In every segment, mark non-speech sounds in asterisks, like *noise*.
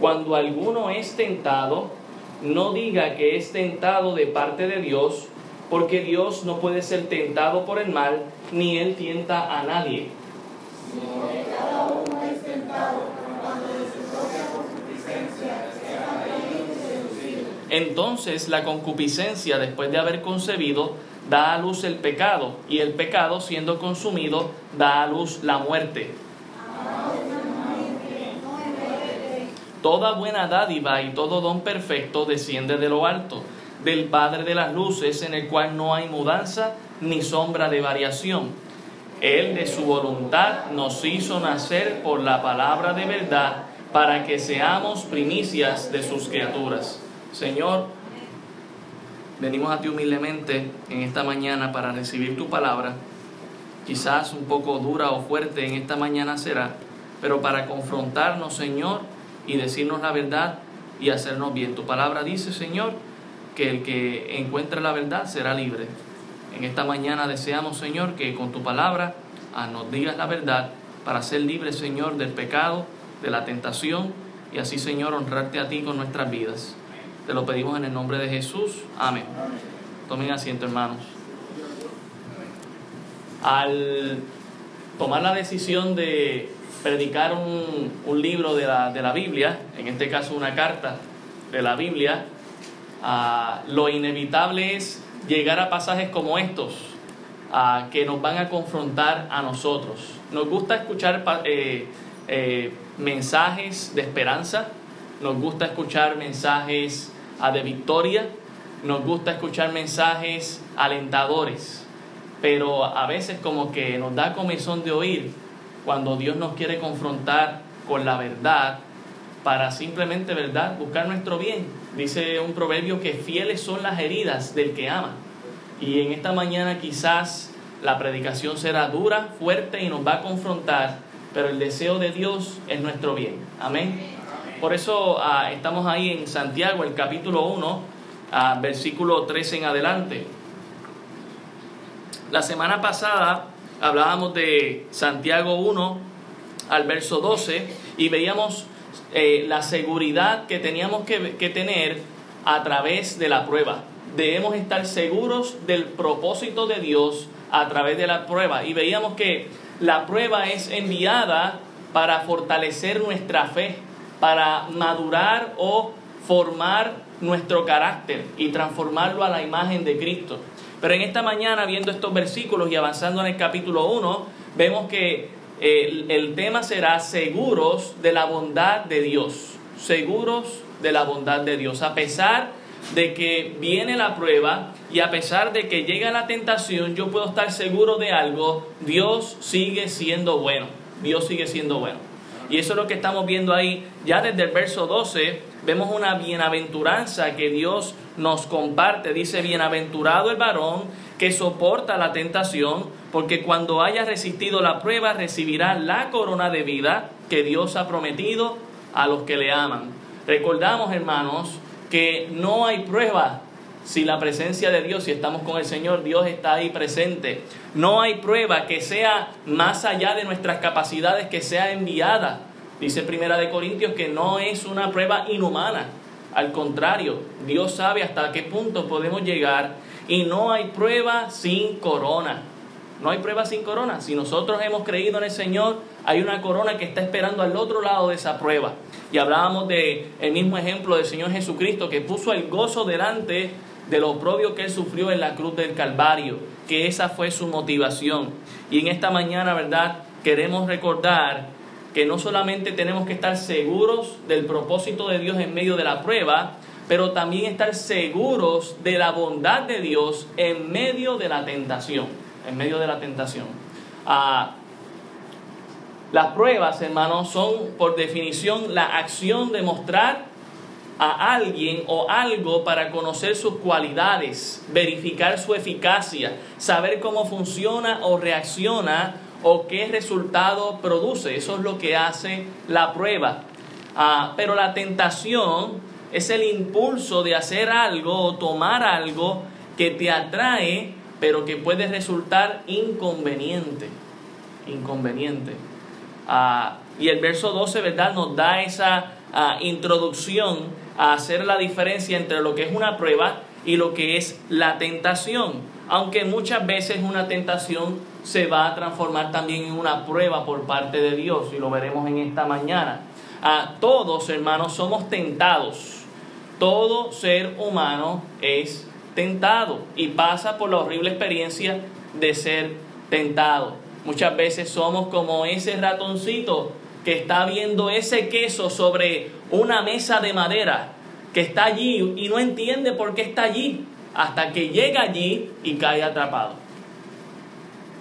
cuando alguno es tentado, no diga que es tentado de parte de Dios, porque Dios no puede ser tentado por el mal, ni él tienta a nadie. Entonces la concupiscencia, después de haber concebido, da a luz el pecado, y el pecado, siendo consumido, da a luz la muerte. Toda buena dádiva y todo don perfecto desciende de lo alto, del Padre de las Luces, en el cual no hay mudanza ni sombra de variación. Él de su voluntad nos hizo nacer por la palabra de verdad, para que seamos primicias de sus criaturas. Señor, venimos a ti humildemente en esta mañana para recibir tu palabra. Quizás un poco dura o fuerte en esta mañana será, pero para confrontarnos, Señor, y decirnos la verdad y hacernos bien. Tu palabra dice, Señor, que el que encuentre la verdad será libre. En esta mañana deseamos, Señor, que con tu palabra ah, nos digas la verdad para ser libre, Señor, del pecado, de la tentación y así, Señor, honrarte a ti con nuestras vidas. Te lo pedimos en el nombre de Jesús. Amén. Tomen asiento, hermanos. Al tomar la decisión de predicar un, libro de la, de la, Biblia, en este caso una carta de la Biblia, uh, lo inevitable es llegar a pasajes como estos, uh, que nos van a confrontar a nosotros. Nos gusta escuchar eh, eh, mensajes de esperanza, nos gusta escuchar mensajes uh, de victoria, nos gusta escuchar mensajes alentadores, pero a veces como que nos da comezón de oír cuando Dios nos quiere confrontar con la verdad para simplemente, ¿verdad?, buscar nuestro bien. Dice un proverbio que fieles son las heridas del que ama. Y en esta mañana quizás la predicación será dura, fuerte y nos va a confrontar, pero el deseo de Dios es nuestro bien. Amén. Por eso ah, estamos ahí en Santiago, el capítulo 1, ah, versículo 13 en adelante. La semana pasada hablábamos de Santiago 1 al verso 12 y veíamos eh, la seguridad que teníamos que, que tener a través de la prueba. Debemos estar seguros del propósito de Dios a través de la prueba. Y veíamos que la prueba es enviada para fortalecer nuestra fe, para madurar o formar nuestro carácter y transformarlo a la imagen de Cristo. Pero en esta mañana, viendo estos versículos y avanzando en el capítulo 1, vemos que el, el, tema será seguros de la bondad de Dios. Seguros de la bondad de Dios. A pesar de que viene la prueba y a pesar de que llega la tentación, yo puedo estar seguro de algo. Dios sigue siendo bueno. Dios sigue siendo bueno. Y eso es lo que estamos viendo ahí. Ya desde el verso 12 vemos una bienaventuranza que Dios nos comparte. Dice, bienaventurado el varón que soporta la tentación, porque cuando haya resistido la prueba recibirá la corona de vida que Dios ha prometido a los que le aman. Recordamos, hermanos, que no hay prueba sin la presencia de Dios, si estamos con el Señor, Dios está ahí presente. No hay prueba que sea más allá de nuestras capacidades, que sea enviada. Dice Primera de Corintios que no es una prueba inhumana. Al contrario, Dios sabe hasta qué punto podemos llegar y no hay prueba sin corona. No hay prueba sin corona. Si nosotros hemos creído en el Señor, hay una corona que está esperando al otro lado de esa prueba. Y hablábamos de el mismo ejemplo del Señor Jesucristo que puso el gozo delante de lo propio que él sufrió en la cruz del Calvario, que esa fue su motivación. Y en esta mañana, ¿verdad? Queremos recordar que no solamente tenemos que estar seguros del propósito de Dios en medio de la prueba, pero también estar seguros de la bondad de Dios en medio de la tentación, en medio de la tentación. Ah, las pruebas, hermanos, son por definición la acción de mostrar a alguien o algo para conocer sus cualidades, verificar su eficacia, saber cómo funciona o reacciona o qué resultado produce. Eso es lo que hace la prueba. Ah, pero la tentación es el impulso de hacer algo o tomar algo que te atrae, pero que puede resultar inconveniente. Inconveniente. Ah, y el verso 12, ¿verdad? Nos da esa ah, introducción a hacer la diferencia entre lo que es una prueba y lo que es la tentación. Aunque muchas veces una tentación se va a transformar también en una prueba por parte de Dios y lo veremos en esta mañana. A todos, hermanos, somos tentados. Todo ser humano es tentado y pasa por la horrible experiencia de ser tentado. Muchas veces somos como ese ratoncito que está viendo ese queso sobre una mesa de madera que está allí y no entiende por qué está allí hasta que llega allí y cae atrapado.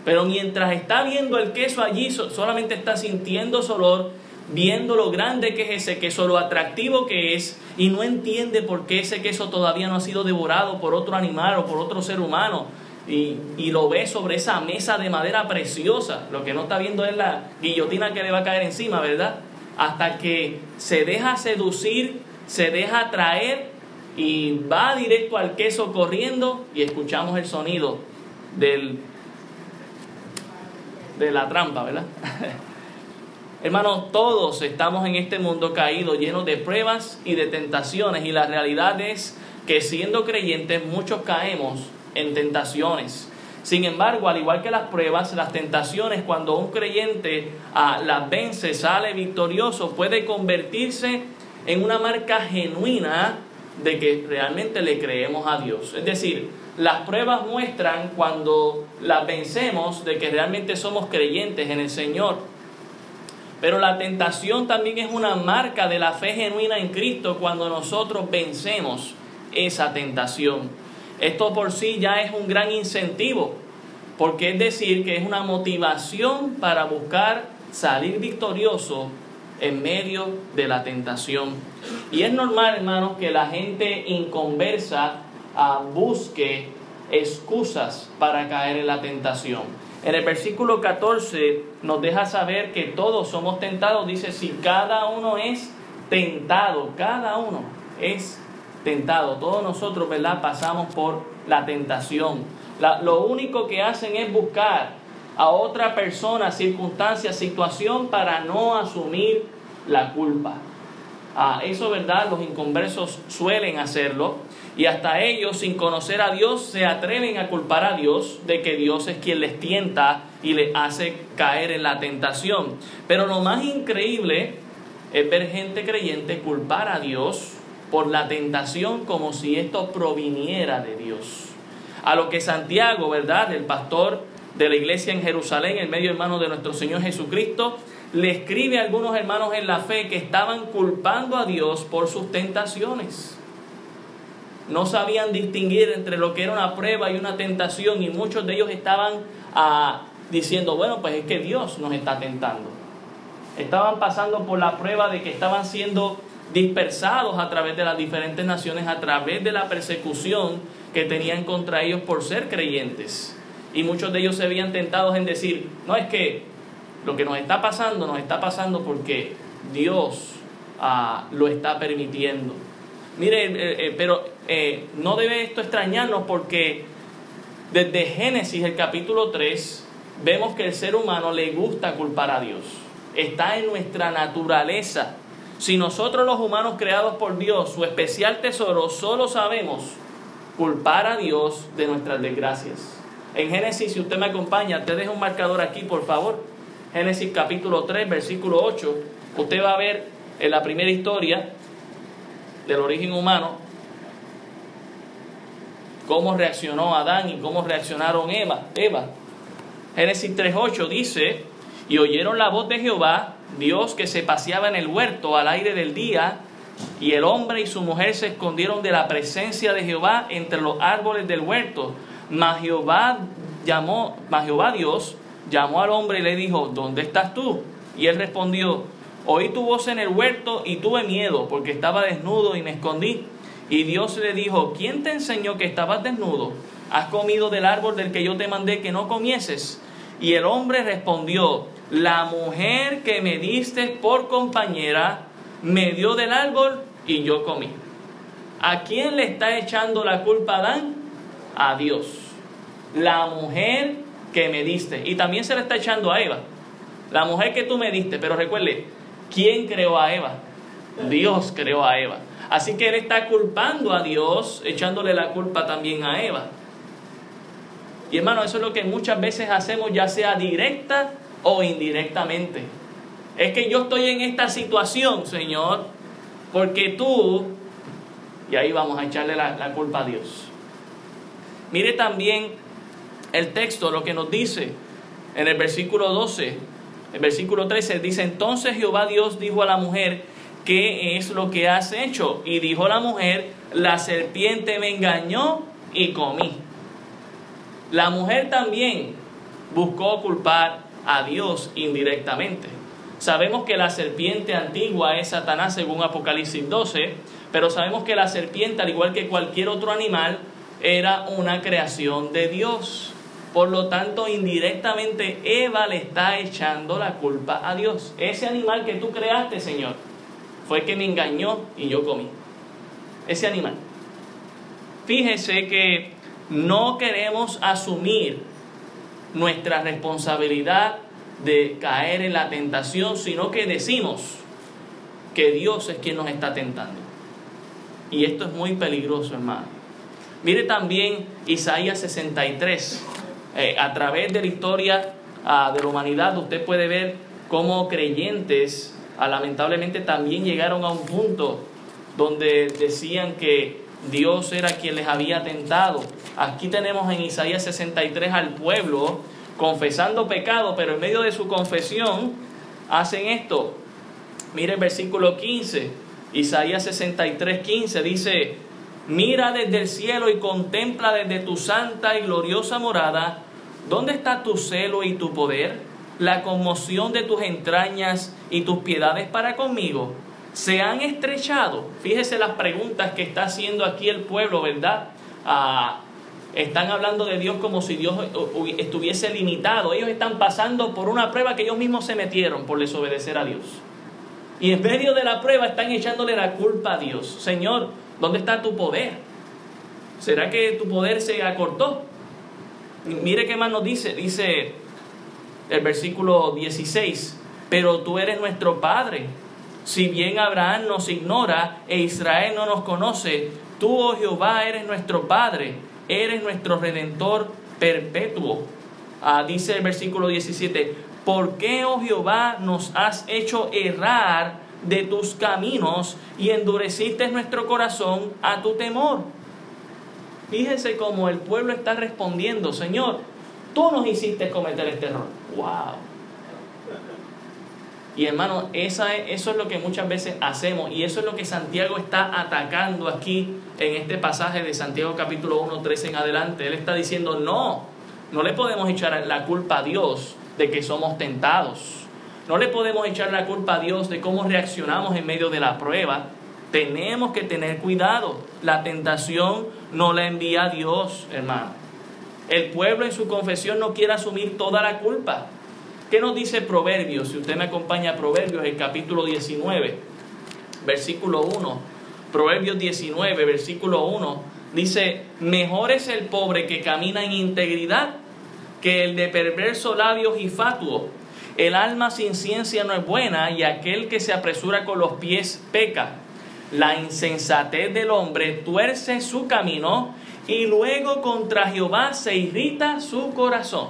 Pero mientras está viendo el queso allí, solamente está sintiendo su olor, viendo lo grande que es ese queso, lo atractivo que es, y no entiende por qué ese queso todavía no ha sido devorado por otro animal o por otro ser humano. Y, y, lo ve sobre esa mesa de madera preciosa. Lo que no está viendo es la guillotina que le va a caer encima, ¿verdad? Hasta que se deja seducir se deja traer y va directo al queso corriendo y escuchamos el sonido del, de la trampa, ¿verdad? *laughs* Hermanos, todos estamos en este mundo caído, lleno de pruebas y de tentaciones, y la realidad es que siendo creyentes muchos caemos en tentaciones. Sin embargo, al igual que las pruebas, las tentaciones, cuando un creyente ah, las vence, sale victorioso, puede convertirse en una marca genuina de que realmente le creemos a Dios. Es decir, las pruebas muestran cuando las vencemos de que realmente somos creyentes en el Señor. Pero la tentación también es una marca de la fe genuina en Cristo cuando nosotros vencemos esa tentación. Esto por sí ya es un gran incentivo, porque es decir que es una motivación para buscar salir victorioso en medio de la tentación. Y es normal, hermanos, que la gente inconversa ah, busque excusas para caer en la tentación. En el versículo 14 nos deja saber que todos somos tentados. Dice, si cada uno es tentado, cada uno es tentado. Todos nosotros, ¿verdad? Pasamos por la tentación. lo único que hacen es buscar a otra persona, circunstancia, situación para no asumir la culpa. Ah, eso, ¿verdad? Los inconversos suelen hacerlo y hasta ellos, sin conocer a Dios, se atreven a culpar a Dios de que Dios es quien les tienta y les hace caer en la tentación. Pero lo más increíble es ver gente creyente culpar a Dios por la tentación como si esto proviniera de Dios. A lo que Santiago, ¿verdad? El pastor de la iglesia en Jerusalén, el medio hermano de nuestro Señor Jesucristo, le escribe a algunos hermanos en la fe que estaban culpando a Dios por sus tentaciones. No sabían distinguir entre lo que era una prueba y una tentación y muchos de ellos estaban ah, diciendo, bueno, pues es que Dios nos está tentando. Estaban pasando por la prueba de que estaban siendo dispersados a través de las diferentes naciones, a través de la persecución que tenían contra ellos por ser creyentes. Y muchos de ellos se habían tentados en decir, no es que lo que nos está pasando, nos está pasando porque Dios ah, lo está permitiendo. Mire, eh, eh, pero eh, no debe esto extrañarnos porque desde Génesis, el capítulo 3, vemos que el ser humano le gusta culpar a Dios. Está en nuestra naturaleza. Si nosotros los humanos creados por Dios, su especial tesoro, solo sabemos culpar a Dios de nuestras desgracias. En Génesis, si usted me acompaña, te dejo un marcador aquí, por favor. Génesis capítulo 3, versículo 8. Usted va a ver en la primera historia del origen humano cómo reaccionó Adán y cómo reaccionaron Eva. Eva. Génesis 3.8 dice, y oyeron la voz de Jehová, Dios que se paseaba en el huerto al aire del día, y el hombre y su mujer se escondieron de la presencia de Jehová entre los árboles del huerto. Mas Jehová llamó, mas Jehová Dios llamó al hombre y le dijo, ¿dónde estás tú? Y él respondió, oí tu voz en el huerto y tuve miedo porque estaba desnudo y me escondí. Y Dios le dijo, ¿quién te enseñó que estabas desnudo? ¿Has comido del árbol del que yo te mandé que no comieses? Y el hombre respondió, la mujer que me diste por compañera me dio del árbol y yo comí. ¿A quién le está echando la culpa Adán? a Dios. La mujer que me diste. Y también se le está echando a Eva. La mujer que tú me diste. Pero recuerde, ¿quién creó a Eva? Dios creó a Eva. Así que él está culpando a Dios, echándole la culpa también a Eva. Y hermano, eso es lo que muchas veces hacemos, ya sea directa o indirectamente. Es que yo estoy en esta situación, Señor, porque tú, y ahí vamos a echarle la, la culpa a Dios. Mire también el texto, lo que nos dice en el versículo 12, el versículo 13, dice, entonces Jehová Dios dijo a la mujer, ¿qué es lo que has hecho? Y dijo la mujer, la serpiente me engañó y comí. La mujer también buscó culpar a Dios indirectamente. Sabemos que la serpiente antigua es Satanás según Apocalipsis 12, pero sabemos que la serpiente, al igual que cualquier otro animal, era una creación de Dios. Por lo tanto, indirectamente Eva le está echando la culpa a Dios. Ese animal que tú creaste, Señor, fue que me engañó y yo comí. Ese animal. Fíjese que no queremos asumir nuestra responsabilidad de caer en la tentación, sino que decimos que Dios es quien nos está tentando. Y esto es muy peligroso, hermano. Mire también Isaías 63. Eh, a través de la historia ah, de la humanidad usted puede ver cómo creyentes ah, lamentablemente también llegaron a un punto donde decían que Dios era quien les había tentado. Aquí tenemos en Isaías 63 al pueblo confesando pecado, pero en medio de su confesión hacen esto. Mire el versículo 15, Isaías 63, 15 dice, mira desde el cielo y contempla desde tu santa y gloriosa morada, ¿dónde está tu celo y tu poder? La conmoción de tus entrañas y tus piedades para conmigo se han estrechado. Fíjese las preguntas que está haciendo aquí el pueblo, ¿verdad? Ah, están hablando de Dios como si Dios estuviese limitado. Ellos están pasando por una prueba que ellos mismos se metieron por desobedecer a Dios. Y en medio de la prueba están echándole la culpa a Dios. Señor, ¿dónde está tu poder? ¿Será que tu poder se acortó? Mire qué más nos dice. Dice el versículo 16, pero tú eres nuestro Padre si bien Abraham nos ignora e Israel no nos conoce, tú, oh Jehová, eres nuestro Padre, eres nuestro Redentor perpetuo. Ah, dice el versículo 17, ¿por qué, oh Jehová, nos has hecho errar de tus caminos y endureciste nuestro corazón a tu temor? Fíjese cómo el pueblo está respondiendo, Señor, tú nos hiciste cometer este error. ¡Wow! Y hermano, esa eso es lo que muchas veces hacemos y eso es lo que Santiago está atacando aquí en este pasaje de Santiago capítulo 1, 13 en adelante. Él está diciendo, no, no le podemos echar la culpa a Dios de que somos tentados. No le podemos echar la culpa a Dios de cómo reaccionamos en medio de la prueba. Tenemos que tener cuidado. La tentación no la envía Dios, hermano. El pueblo en su confesión no quiere asumir toda la culpa. ¿Qué nos dice Proverbios? Si usted me acompaña a Proverbios, el capítulo 19, versículo 1. Proverbios 19, versículo 1, dice, mejor es el pobre que camina en integridad que el de perverso labios y fatuo. El alma sin ciencia no es buena y aquel que se apresura con los pies peca. La insensatez del hombre tuerce su camino y luego contra Jehová se irrita su corazón.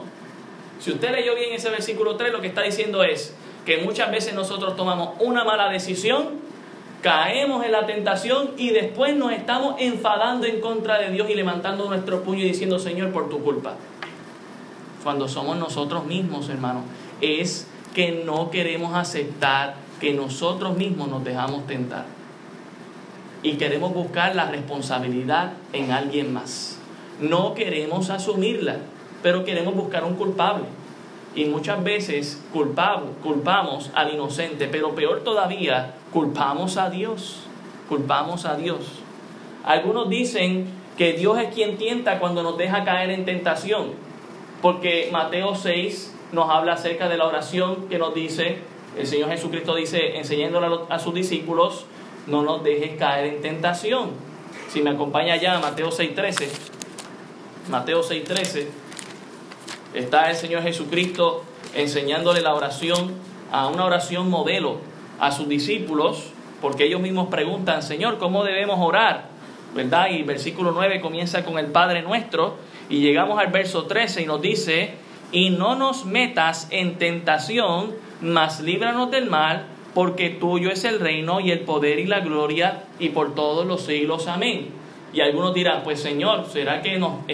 Si usted leyó bien ese versículo 3, lo que está diciendo es que muchas veces nosotros tomamos una mala decisión, caemos en la tentación y después nos estamos enfadando en contra de Dios y levantando nuestro puño y diciendo, Señor, por tu culpa. Cuando somos nosotros mismos, hermano, es que no queremos aceptar que nosotros mismos nos dejamos tentar. Y queremos buscar la responsabilidad en alguien más. No queremos asumirla pero queremos buscar un culpable. Y muchas veces culpamos, culpamos al inocente, pero peor todavía, culpamos a Dios. Culpamos a Dios. Algunos dicen que Dios es quien tienta cuando nos deja caer en tentación, porque Mateo 6 nos habla acerca de la oración que nos dice, el Señor Jesucristo dice, enseñándole a sus discípulos, no nos dejes caer en tentación. Si me acompaña ya Mateo 6.13, Mateo 6.13 está el Señor Jesucristo enseñándole la oración, a una oración modelo a sus discípulos. porque ellos mismos preguntan, Señor, ¿cómo debemos orar? ¿Verdad? Y el versículo 9 comienza con el Padre nuestro y llegamos al verso 13 y nos dice, y no nos metas en tentación, mas líbranos del mal, porque tuyo es el reino y el poder y la gloria y por todos los siglos. Amén. Y algunos dirán, pues Señor, ¿será que no,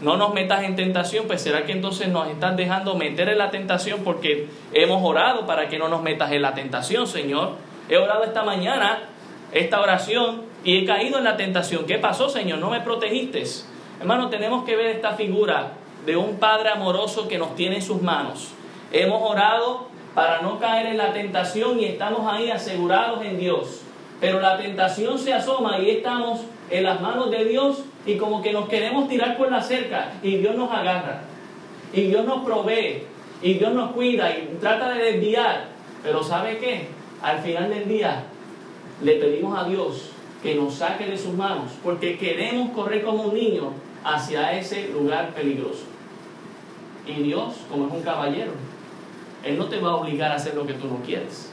no nos metas en tentación? Pues será que entonces nos estás dejando meter en la tentación porque hemos orado para que no nos metas en la tentación, Señor. He orado esta mañana esta oración y he caído en la tentación. ¿Qué pasó, Señor? No me protegiste. Hermano, tenemos que ver esta figura de un Padre amoroso que nos tiene en sus manos. Hemos orado para no caer en la tentación y estamos ahí asegurados en Dios. Pero la tentación se asoma y estamos en las manos de Dios y como que nos queremos tirar por la cerca y Dios nos agarra. Y Dios nos provee y Dios nos cuida y trata de desviar. Pero ¿sabe qué? Al final del día le pedimos a Dios que nos saque de sus manos porque queremos correr como un niño hacia ese lugar peligroso. Y Dios, como es un caballero, Él no te va a obligar a hacer lo que tú no quieres.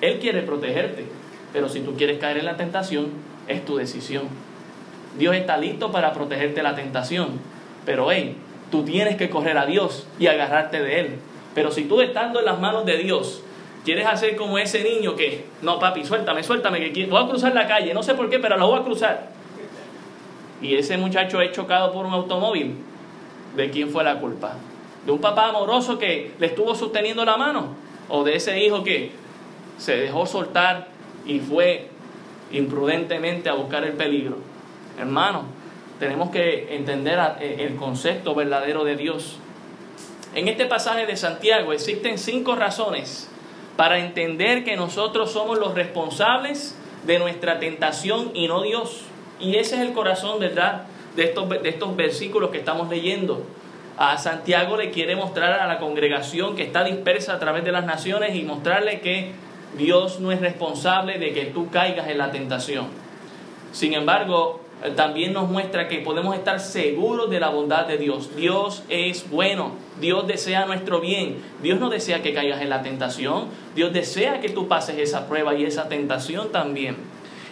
Él quiere protegerte, pero si tú quieres caer en la tentación, es tu decisión. Dios está listo para protegerte de la tentación, pero hey, tú tienes que correr a Dios y agarrarte de Él. Pero si tú estando en las manos de Dios, quieres hacer como ese niño que, no papi, suéltame, suéltame, que voy a cruzar la calle, no sé por qué, pero la voy a cruzar. Y ese muchacho es chocado por un automóvil, ¿de quién fue la culpa? ¿De un papá amoroso que le estuvo sosteniendo la mano? ¿O de ese hijo que se dejó soltar y fue imprudentemente a buscar el peligro? Hermano, tenemos que entender eh, el concepto verdadero de Dios. En este pasaje de Santiago existen cinco razones para entender que nosotros somos los responsables de nuestra tentación y no Dios. Y ese es el corazón, ¿verdad?, de estos, de estos versículos que estamos leyendo. A Santiago le quiere mostrar a la congregación que está dispersa a través de las naciones y mostrarle que Dios no es responsable de que tú caigas en la tentación. Sin embargo, también nos muestra que podemos estar seguros de la bondad de Dios. Dios es bueno, Dios desea nuestro bien, Dios no desea que caigas en la tentación, Dios desea que tú pases esa prueba y esa tentación también.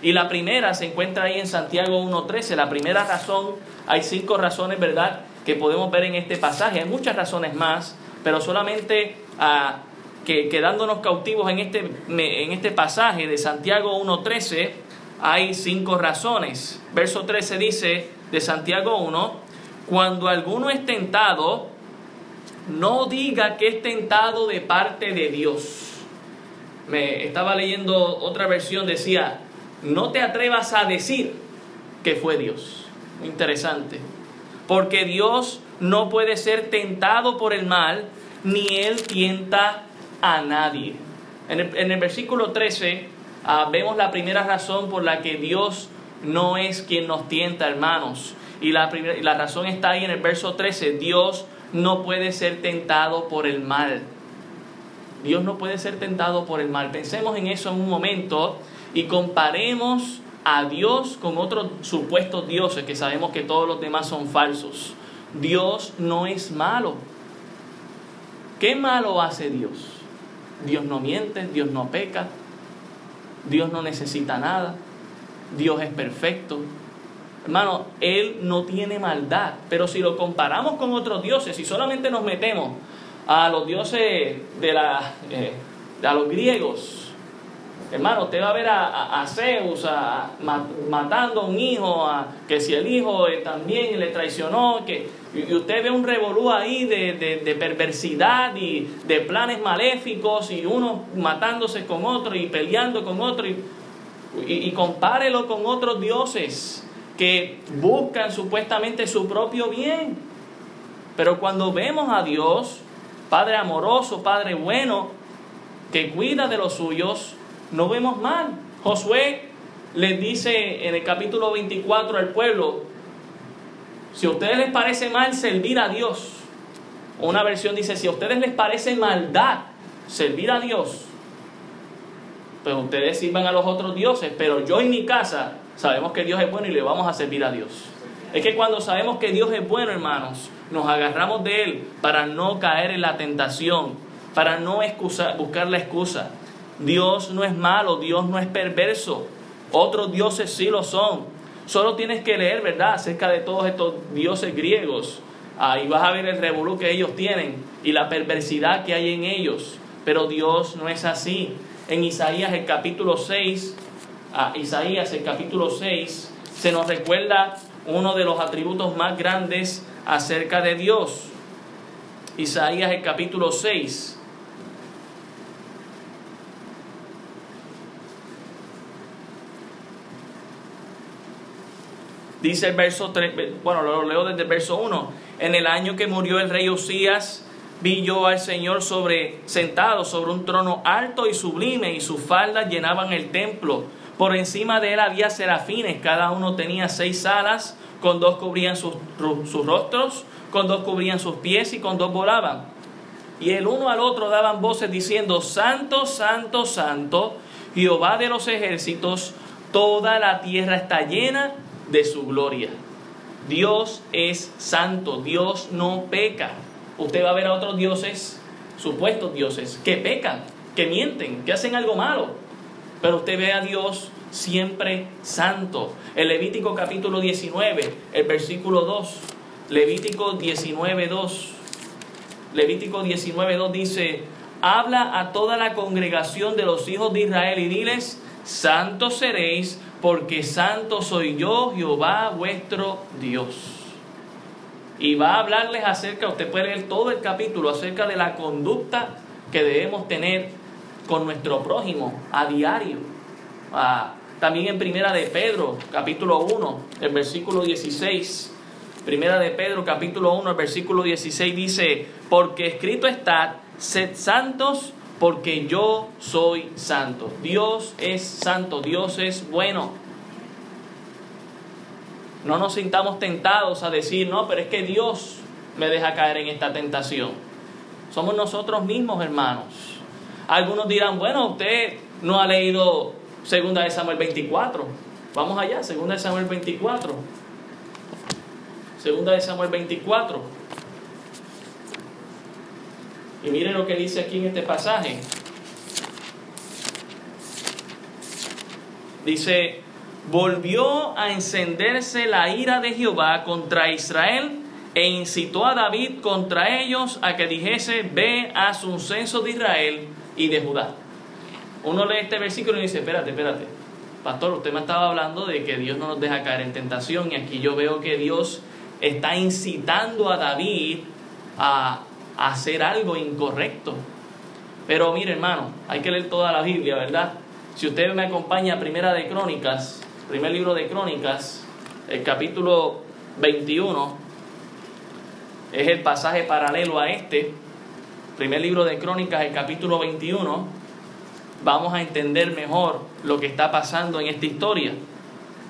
Y la primera se encuentra ahí en Santiago 1.13, la primera razón, hay cinco razones, ¿verdad?, que podemos ver en este pasaje, hay muchas razones más, pero solamente ah, que, quedándonos cautivos en este, en este pasaje de Santiago 1.13, hay cinco razones. Verso 13 dice de Santiago 1, cuando alguno es tentado, no diga que es tentado de parte de Dios. Me estaba leyendo otra versión, decía, no te atrevas a decir que fue Dios. Interesante. Porque Dios no puede ser tentado por el mal, ni Él tienta a nadie. En el, en el versículo 13 Ah, vemos la primera razón por la que Dios no es quien nos tienta, hermanos. Y la, la razón está ahí en el verso 13. Dios no puede ser tentado por el mal. Dios no puede ser tentado por el mal. Pensemos en eso en un momento y comparemos a Dios con otros supuestos dioses que sabemos que todos los demás son falsos. Dios no es malo. ¿Qué malo hace Dios? Dios no miente, Dios no peca, Dios no necesita nada. Dios es perfecto. Hermano, Él no tiene maldad. Pero si lo comparamos con otros dioses, si solamente nos metemos a los dioses de la, eh, los griegos, Hermano, usted va a ver a, Zeus matando a un hijo, a, que si el hijo eh, también le traicionó, que, y, usted ve un revolú ahí de, perversidad y de planes maléficos y uno matándose con otro y peleando con otro y, y compárelo con otros dioses que buscan supuestamente su propio bien. Pero cuando vemos a Dios, Padre amoroso, Padre bueno, que cuida de los suyos, no vemos mal. Josué les dice en el capítulo 24 al pueblo, si a ustedes les parece mal servir a Dios, una versión dice, si a ustedes les parece maldad servir a Dios, pues ustedes sirvan a los otros dioses, pero yo en mi casa sabemos que Dios es bueno y le vamos a servir a Dios. Es que cuando sabemos que Dios es bueno, hermanos, nos agarramos de Él para no caer en la tentación, para no buscar la excusa. Dios no es malo, Dios no es perverso. Otros dioses sí lo son. Solo tienes que leer, ¿verdad?, acerca de todos estos dioses griegos. Ahí vas a ver el revolú que ellos tienen y la perversidad que hay en ellos. Pero Dios no es así. En Isaías el capítulo 6, a Isaías el capítulo 6, se nos recuerda uno de los atributos más grandes acerca de Dios. Isaías el capítulo 6. Dice el verso 3, bueno, lo leo desde el verso 1. En el año que murió el rey Osías, vi yo al Señor sobre, sentado sobre un trono alto y sublime, y sus faldas llenaban el templo. Por encima de él había serafines, cada uno tenía seis alas, con dos cubrían sus, sus rostros, con dos cubrían sus pies y con dos volaban. Y el uno al otro daban voces diciendo, Santo, Santo, Santo, Jehová de los ejércitos, toda la tierra está llena de su gloria. Dios es santo, Dios no peca. Usted va a ver a otros dioses, supuestos dioses, que pecan, que mienten, que hacen algo malo. Pero usted ve a Dios siempre santo. El Levítico capítulo 19, el versículo 2. Levítico 19, 2. Levítico 19, 2 dice, habla a toda la congregación de los hijos de Israel y diles, santos seréis porque santo soy yo, Jehová vuestro Dios. Y va a hablarles acerca, usted puede leer todo el capítulo, acerca de la conducta que debemos tener con nuestro prójimo a diario. Ah, también en Primera de Pedro, capítulo 1, el versículo 16. Primera de Pedro, capítulo 1, el versículo 16 dice, porque escrito está, sed santos porque yo soy santo. Dios es santo, Dios es bueno. No nos sintamos tentados a decir, no, pero es que Dios me deja caer en esta tentación. Somos nosotros mismos, hermanos. Algunos dirán, bueno, usted no ha leído 2 de Samuel 24. Vamos allá, 2 de Samuel 24. 2 de Samuel 24. Y miren lo que dice aquí en este pasaje. Dice, volvió a encenderse la ira de Jehová contra Israel e incitó a David contra ellos a que dijese, ve a un censo de Israel y de Judá. Uno lee este versículo y dice, espérate, espérate. Pastor, usted me estaba hablando de que Dios no nos deja caer en tentación y aquí yo veo que Dios está incitando a David a hacer algo incorrecto. Pero mire, hermano, hay que leer toda la Biblia, ¿verdad? Si usted me acompaña a Primera de Crónicas, primer libro de Crónicas, el capítulo 21, es el pasaje paralelo a este. Primer libro de Crónicas, el capítulo 21, vamos a entender mejor lo que está pasando en esta historia.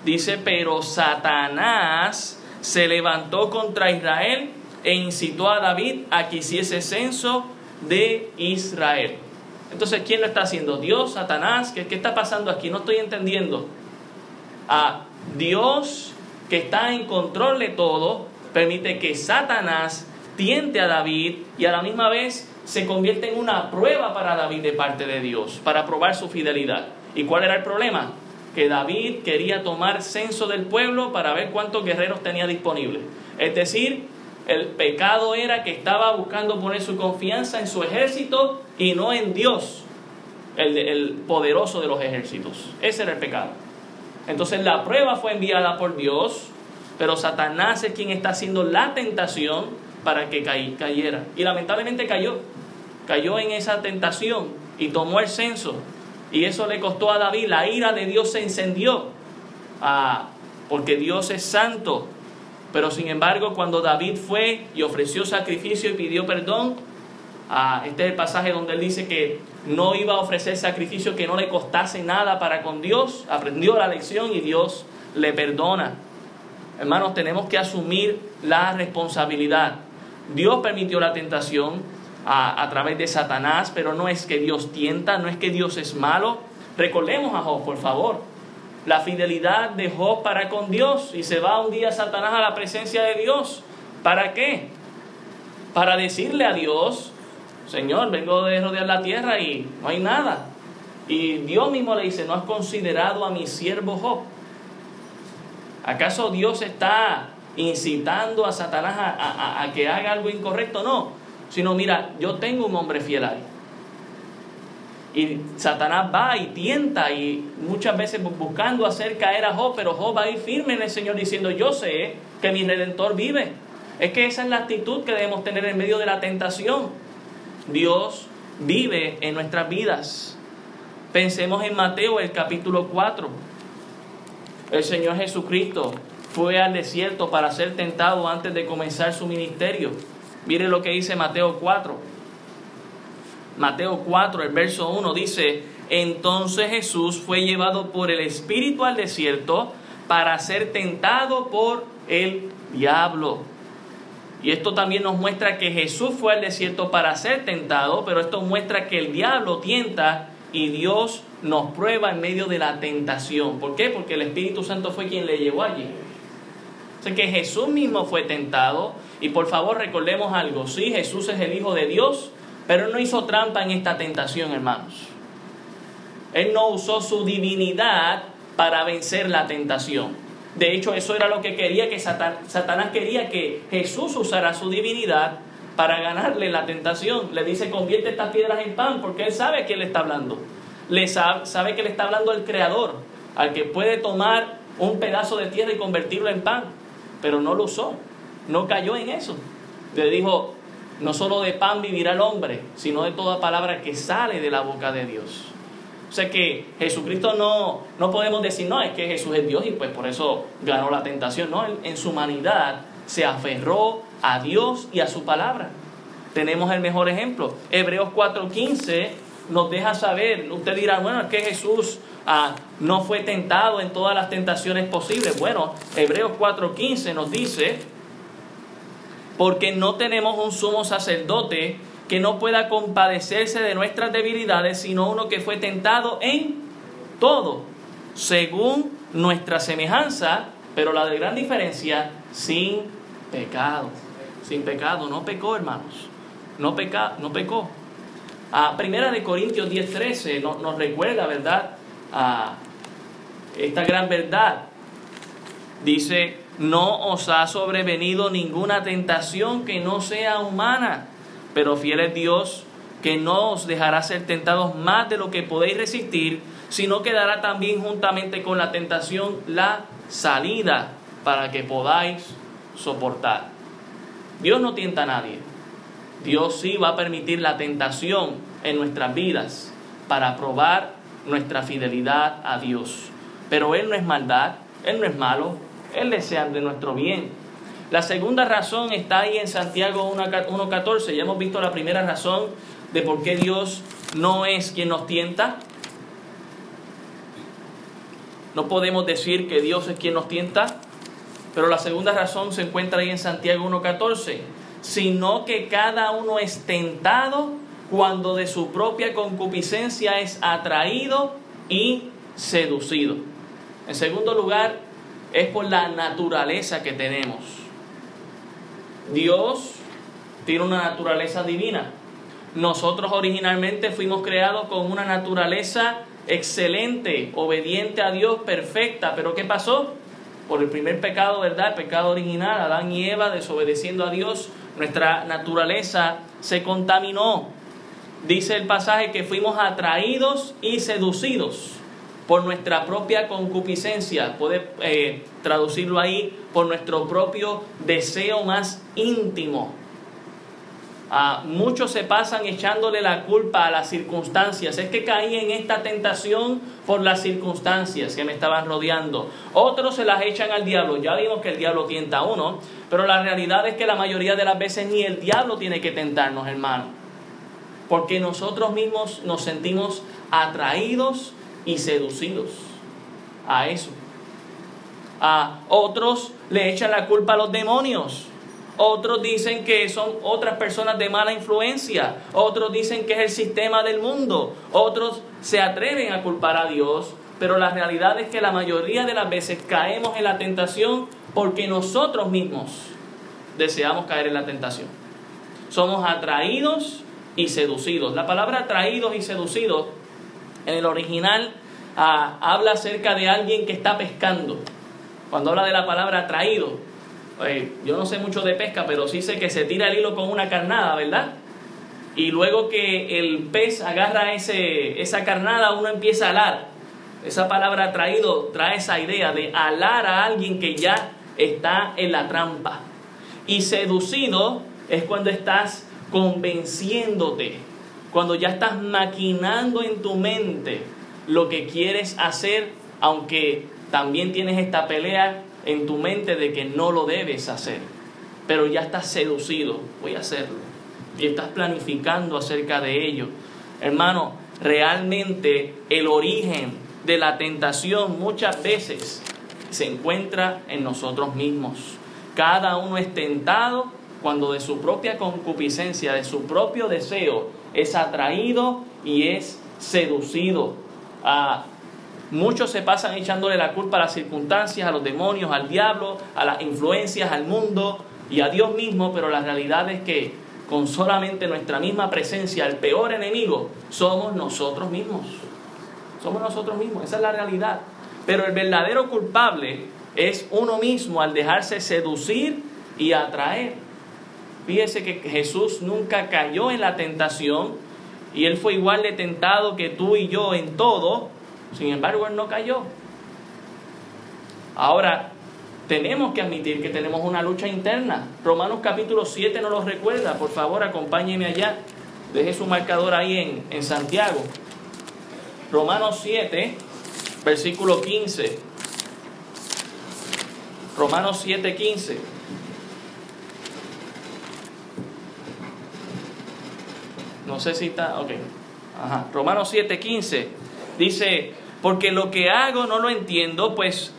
Dice, pero Satanás se levantó contra Israel e incitó a David a que hiciese censo de Israel. Entonces, ¿quién lo está haciendo? ¿Dios? ¿Satanás? ¿Qué, qué está pasando aquí? No estoy entendiendo. A Dios, que está en control de todo, permite que Satanás tiente a David y a la misma vez se convierte en una prueba para David de parte de Dios, para probar su fidelidad. ¿Y cuál era el problema? Que David quería tomar censo del pueblo para ver cuántos guerreros tenía disponibles. Es decir, el pecado era que estaba buscando poner su confianza en su ejército y no en Dios, el, poderoso de los ejércitos. Ese era el pecado. Entonces la prueba fue enviada por Dios, pero Satanás es quien está haciendo la tentación para que cayera. Y lamentablemente cayó. Cayó en esa tentación y tomó el censo. Y eso le costó a David. La ira de Dios se encendió. Ah, porque Dios es santo pero sin embargo, cuando David fue y ofreció sacrificio y pidió perdón, este es el pasaje donde él dice que no iba a ofrecer sacrificio que no le costase nada para con Dios, aprendió la lección y Dios le perdona. Hermanos, tenemos que asumir la responsabilidad. Dios permitió la tentación a, a, través de Satanás, pero no es que Dios tienta, no es que Dios es malo. Recordemos a Job, por favor la fidelidad de Job para con Dios y se va un día Satanás a la presencia de Dios. ¿Para qué? Para decirle a Dios, Señor, vengo de rodear la tierra y no hay nada. Y Dios mismo le dice, ¿no has considerado a mi siervo Job? ¿Acaso Dios está incitando a Satanás a, que haga algo incorrecto? No, sino mira, yo tengo un hombre fiel ahí. Y Satanás va y tienta y muchas veces buscando hacer caer a Job, pero Job va a ir firme en el Señor diciendo, yo sé que mi redentor vive. Es que esa es la actitud que debemos tener en medio de la tentación. Dios vive en nuestras vidas. Pensemos en Mateo, el capítulo 4. El Señor Jesucristo fue al desierto para ser tentado antes de comenzar su ministerio. Mire lo que dice Mateo 4. Mateo 4, el verso 1 dice, entonces Jesús fue llevado por el Espíritu al desierto para ser tentado por el diablo. Y esto también nos muestra que Jesús fue al desierto para ser tentado, pero esto muestra que el diablo tienta y Dios nos prueba en medio de la tentación. ¿Por qué? Porque el Espíritu Santo fue quien le llevó allí. O que Jesús mismo fue tentado. Y por favor recordemos algo, sí, Jesús es el Hijo de Dios, pero no hizo trampa en esta tentación, hermanos. Él no usó su divinidad para vencer la tentación. De hecho, eso era lo que quería que Satanás quería que Jesús usara su divinidad para ganarle la tentación. Le dice, convierte estas piedras en pan, porque él sabe a quién le está hablando. Le sabe, sabe que le está hablando al Creador, al que puede tomar un pedazo de tierra y convertirlo en pan. Pero no lo usó, no cayó en eso. Le dijo, no solo de pan vivirá el hombre, sino de toda palabra que sale de la boca de Dios. O sea que Jesucristo no, no podemos decir, no, es que Jesús es Dios y pues por eso ganó la tentación. No, en su humanidad se aferró a Dios y a su palabra. Tenemos el mejor ejemplo. Hebreos 4:15 nos deja saber, usted dirá, bueno, es que Jesús ah, no fue tentado en todas las tentaciones posibles. Bueno, Hebreos 4:15 nos dice, porque no tenemos un sumo sacerdote que no pueda compadecerse de nuestras debilidades, sino uno que fue tentado en todo, según nuestra semejanza, pero la de gran diferencia, sin pecado. Sin pecado, no pecó, hermanos. No, no pecó. A primera de Corintios 10:13 nos, nos recuerda, ¿verdad? A esta gran verdad. Dice, no os ha sobrevenido ninguna tentación que no sea humana pero fiel es Dios que no os dejará ser tentados más de lo que podéis resistir, sino que dará también juntamente con la tentación la salida para que podáis soportar. Dios no tienta a nadie. Dios sí va a permitir la tentación en nuestras vidas para probar nuestra fidelidad a Dios. Pero Él no es maldad, Él no es malo, Él desea de nuestro bien. La segunda razón está ahí en Santiago 1.14. Ya hemos visto la primera razón de por qué Dios no es quien nos tienta. No podemos decir que Dios es quien nos tienta, pero la segunda razón se encuentra ahí en Santiago 1.14, sino que cada uno es tentado cuando de su propia concupiscencia es atraído y seducido. En segundo lugar, es por la naturaleza que tenemos. Dios tiene una naturaleza divina. Nosotros originalmente fuimos creados con una naturaleza excelente, obediente a Dios, perfecta. Pero ¿qué pasó? Por el primer pecado, ¿verdad? El pecado original, Adán y Eva desobedeciendo a Dios, nuestra naturaleza se contaminó. Dice el pasaje que fuimos atraídos y seducidos por nuestra propia concupiscencia, puede eh, traducirlo ahí, por nuestro propio deseo más íntimo. Ah, muchos se pasan echándole la culpa a las circunstancias. Es que caí en esta tentación por las circunstancias que me estaban rodeando. Otros se las echan al diablo. Ya vimos que el diablo tienta a uno, pero la realidad es que la mayoría de las veces ni el diablo tiene que tentarnos, hermano. Porque nosotros mismos nos sentimos atraídos y seducidos a eso. A otros le echan la culpa a los demonios. Otros dicen que son otras personas de mala influencia. Otros dicen que es el sistema del mundo. Otros se atreven a culpar a Dios. Pero la realidad es que la mayoría de las veces caemos en la tentación porque nosotros mismos deseamos caer en la tentación. Somos atraídos y seducidos. La palabra atraídos y seducidos En el original ah, habla acerca de alguien que está pescando. Cuando habla de la palabra traído, eh, yo no sé mucho de pesca, pero sí sé que se tira el hilo con una carnada, ¿verdad? Y luego que el pez agarra ese, esa carnada, uno empieza a alar. Esa palabra traído trae esa idea de alar a alguien que ya está en la trampa. Y seducido es cuando estás convenciéndote, cuando ya estás maquinando en tu mente lo que quieres hacer, aunque también tienes esta pelea en tu mente de que no lo debes hacer, pero ya estás seducido, voy a hacerlo, y estás planificando acerca de ello. Hermano, realmente el origen de la tentación muchas veces se encuentra en nosotros mismos. Cada uno es tentado cuando de su propia concupiscencia, de su propio deseo, es atraído y es seducido. a muchos se pasan echándole la culpa a las circunstancias, a los demonios, al diablo, a las influencias, al mundo y a Dios mismo, pero la realidad es que con solamente nuestra misma presencia, el peor enemigo somos nosotros mismos. Somos nosotros mismos, esa es la realidad. Pero el verdadero culpable es uno mismo al dejarse seducir y atraer. Fíjese que Jesús nunca cayó en la tentación y él fue igual de tentado que tú y yo en todo, sin embargo él no cayó. Ahora, tenemos que admitir que tenemos una lucha interna. Romanos capítulo 7 nos lo recuerda. Por favor, acompáñeme allá. Deje su marcador ahí en, en Santiago. Romanos 7, versículo 15. Romanos 7, 15. No sé si está, ok. Ajá. Romanos 7, 15. Dice, porque lo que hago no lo entiendo, pues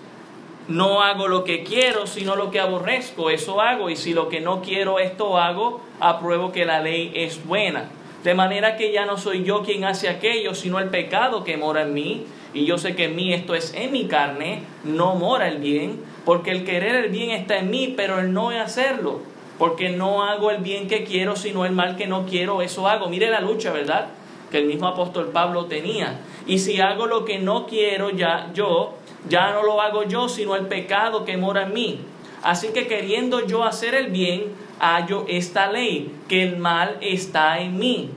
no hago lo que quiero, sino lo que aborrezco, eso hago. Y si lo que no quiero, esto hago, apruebo que la ley es buena. De manera que ya no soy yo quien hace aquello, sino el pecado que mora en mí. Y yo sé que en mí esto es en mi carne, no mora el bien, porque el querer el bien está en mí, pero el no hacerlo. Porque no hago el bien que quiero, sino el mal que no quiero, eso hago. Mire la lucha, ¿verdad? Que el mismo apóstol Pablo tenía. Y si hago lo que no quiero, ya yo, ya no lo hago yo, sino el pecado que mora en mí. Así que queriendo yo hacer el bien, hallo esta ley, que el mal está en mí.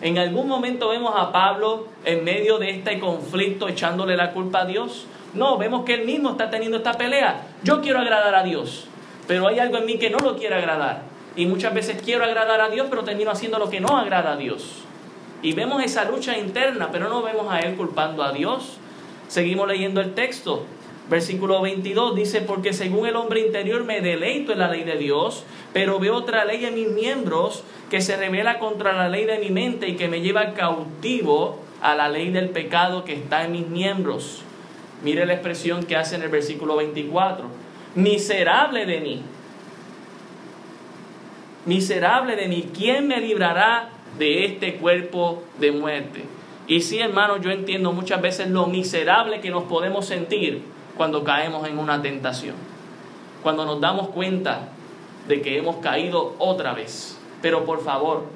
En algún momento vemos a Pablo en medio de este conflicto echándole la culpa a Dios. No, vemos que él mismo está teniendo esta pelea. Yo quiero agradar a Dios, pero hay algo en mí que no lo quiere agradar. Y muchas veces quiero agradar a Dios, pero termino haciendo lo que no agrada a Dios. Y vemos esa lucha interna, pero no vemos a él culpando a Dios. Seguimos leyendo el texto. Versículo 22 dice, porque según el hombre interior me deleito en la ley de Dios, pero veo otra ley en mis miembros que se revela contra la ley de mi mente y que me lleva cautivo a la ley del pecado que está en mis miembros. Mire la expresión que hace en el versículo 24. Miserable de mí. Miserable de mí. ¿Quién me librará de este cuerpo de muerte? Y sí, hermano, yo entiendo muchas veces lo miserable que nos podemos sentir cuando caemos en una tentación. Cuando nos damos cuenta de que hemos caído otra vez. Pero por favor,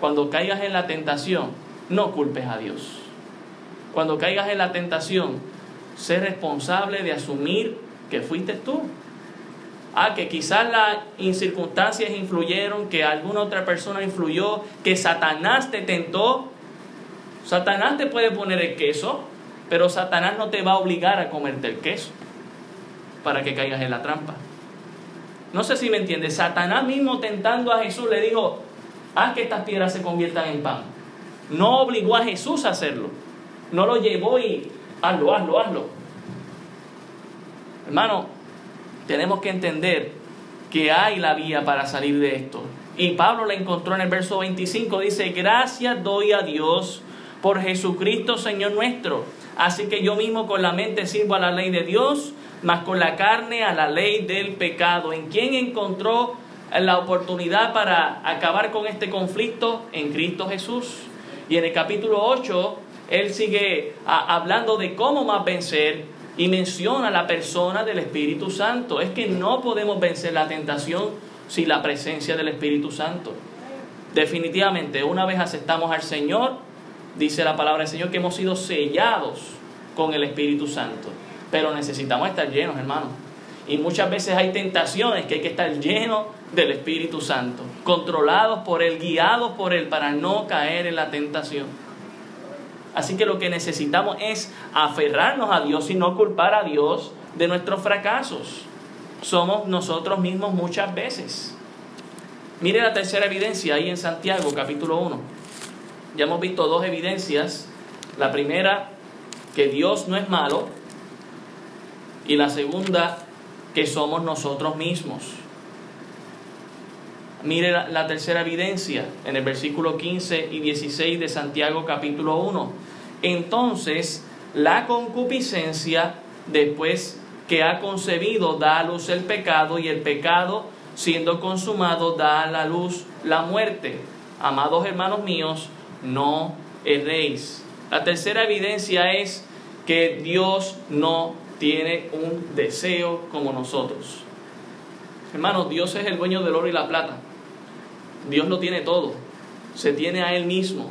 cuando caigas en la tentación, no culpes a Dios. Cuando caigas en la tentación, sé responsable de asumir que fuiste tú. Ah, que quizás las circunstancias influyeron, que alguna otra persona influyó, que Satanás te tentó. Satanás te puede poner el queso, pero Satanás no te va a obligar a comerte el queso para que caigas en la trampa. No sé si me entiendes. Satanás mismo tentando a Jesús le dijo, haz que estas piedras se conviertan en pan. No obligó a Jesús a hacerlo. No lo llevó y hazlo, hazlo, hazlo. Hermano, tenemos que entender que hay la vía para salir de esto. Y Pablo la encontró en el verso 25. Dice, gracias doy a Dios por Jesucristo Señor nuestro Así que yo mismo con la mente sirvo a la ley de Dios, mas con la carne a la ley del pecado. ¿En quién encontró la oportunidad para acabar con este conflicto? En Cristo Jesús. Y en el capítulo 8, él sigue hablando de cómo más vencer y menciona la persona del Espíritu Santo. Es que no podemos vencer la tentación sin la presencia del Espíritu Santo. Definitivamente, una vez aceptamos al Señor, dice la palabra del Señor que hemos sido sellados con el Espíritu Santo. Pero necesitamos estar llenos, hermanos. Y muchas veces hay tentaciones que hay que estar llenos del Espíritu Santo, controlados por Él, guiados por Él, para no caer en la tentación. Así que lo que necesitamos es aferrarnos a Dios y no culpar a Dios de nuestros fracasos. Somos nosotros mismos muchas veces. Mire la tercera evidencia ahí en Santiago, capítulo 1. Ya hemos visto dos evidencias. La primera, que Dios no es malo. Y la segunda, que somos nosotros mismos. Mire la, tercera evidencia en el versículo 15 y 16 de Santiago capítulo 1. Entonces, la concupiscencia, después que ha concebido, da a luz el pecado y el pecado, siendo consumado, da a la luz la muerte. Amados hermanos míos, no erréis. La tercera evidencia es que Dios no tiene un deseo como nosotros. Hermanos, Dios es el dueño del oro y la plata. Dios lo tiene todo. Se tiene a Él mismo.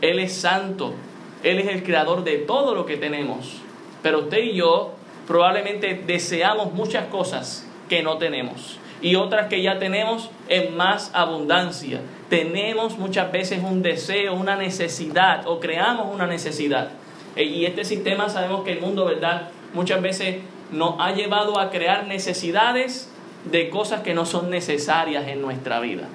Él es santo. Él es el creador de todo lo que tenemos. Pero usted y yo probablemente deseamos muchas cosas que no tenemos y otras que ya tenemos en más abundancia. Tenemos muchas veces un deseo, una necesidad o creamos una necesidad. E, y este sistema sabemos que el mundo, ¿verdad? Muchas veces nos ha llevado a crear necesidades de cosas que no son necesarias en nuestra vida.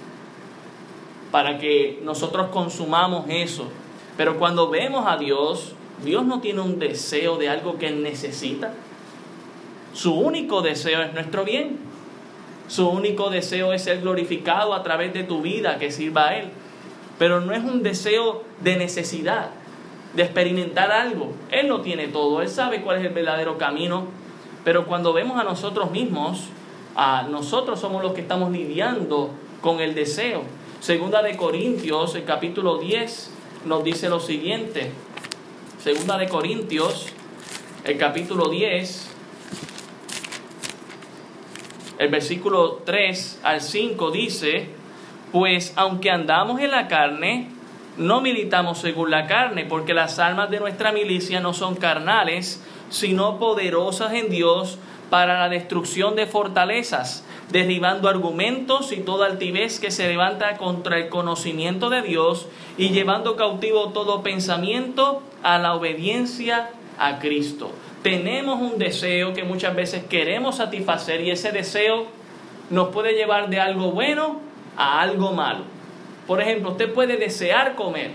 Para que nosotros consumamos eso. Pero cuando vemos a Dios, Dios no tiene un deseo de algo que Él necesita. Su único deseo es nuestro bien. Su único deseo es ser glorificado a través de tu vida que sirva a Él. Pero no es un deseo de necesidad, de experimentar algo. Él lo tiene todo, Él sabe cuál es el verdadero camino. Pero cuando vemos a nosotros mismos, nosotros somos los que estamos lidiando con el deseo. Segunda de Corintios, el capítulo 10, nos dice lo siguiente. Segunda de Corintios, el capítulo 10, el versículo 3 al 5 dice, pues aunque andamos en la carne, no militamos según la carne, porque las almas de nuestra milicia no son carnales, sino poderosas en Dios para la destrucción de fortalezas, derribando argumentos y toda altivez que se levanta contra el conocimiento de Dios y llevando cautivo todo pensamiento a la obediencia a Cristo. Tenemos un deseo que muchas veces queremos satisfacer y ese deseo nos puede llevar de algo bueno a algo malo. Por ejemplo, usted puede desear comer,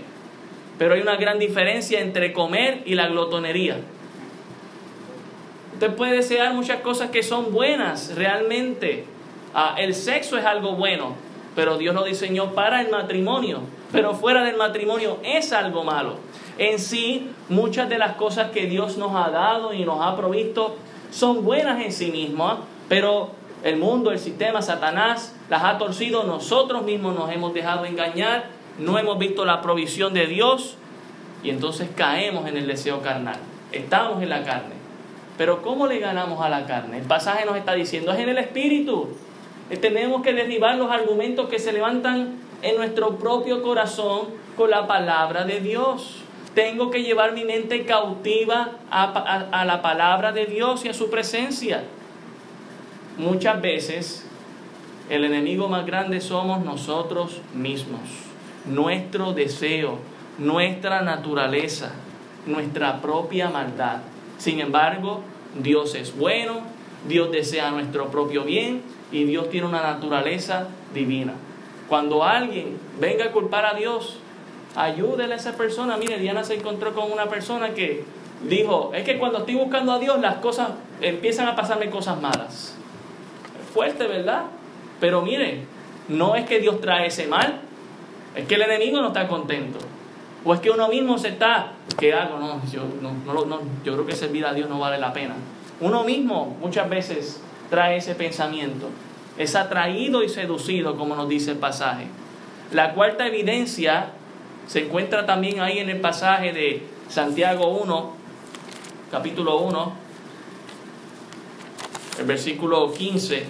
pero hay una gran diferencia entre comer y la glotonería. Usted puede desear muchas cosas que son buenas realmente. Ah, el sexo es algo bueno, pero Dios lo diseñó para el matrimonio. Pero fuera del matrimonio es algo malo. En sí, muchas de las cosas que Dios nos ha dado y nos ha provisto son buenas en sí mismas, pero el mundo, el sistema, Satanás las ha torcido, nosotros mismos nos hemos dejado engañar, no hemos visto la provisión de Dios y entonces caemos en el deseo carnal. Estamos en la carne. Pero ¿cómo le ganamos a la carne? El pasaje nos está diciendo, es en el espíritu. Tenemos que derribar los argumentos que se levantan en nuestro propio corazón con la palabra de Dios. Tengo que llevar mi mente cautiva a, la palabra de Dios y a su presencia. Muchas veces el enemigo más grande somos nosotros mismos, nuestro deseo, nuestra naturaleza, nuestra propia maldad. Sin embargo, Dios es bueno, Dios desea nuestro propio bien y Dios tiene una naturaleza divina. Cuando alguien venga a culpar a Dios, ayúdele a esa persona. Mire, Diana se encontró con una persona que dijo, es que cuando estoy buscando a Dios las cosas empiezan a pasarme cosas malas. Fuerte, ¿verdad? Pero mire, no es que Dios trae ese mal, es que el enemigo no está contento. O es que uno mismo se está, ¿qué hago? No, yo, no, no, yo creo que servir a Dios no vale la pena. Uno mismo muchas veces trae ese pensamiento. Es atraído y seducido, como nos dice el pasaje. La cuarta evidencia se encuentra también ahí en el pasaje de Santiago 1, capítulo 1, el versículo 15.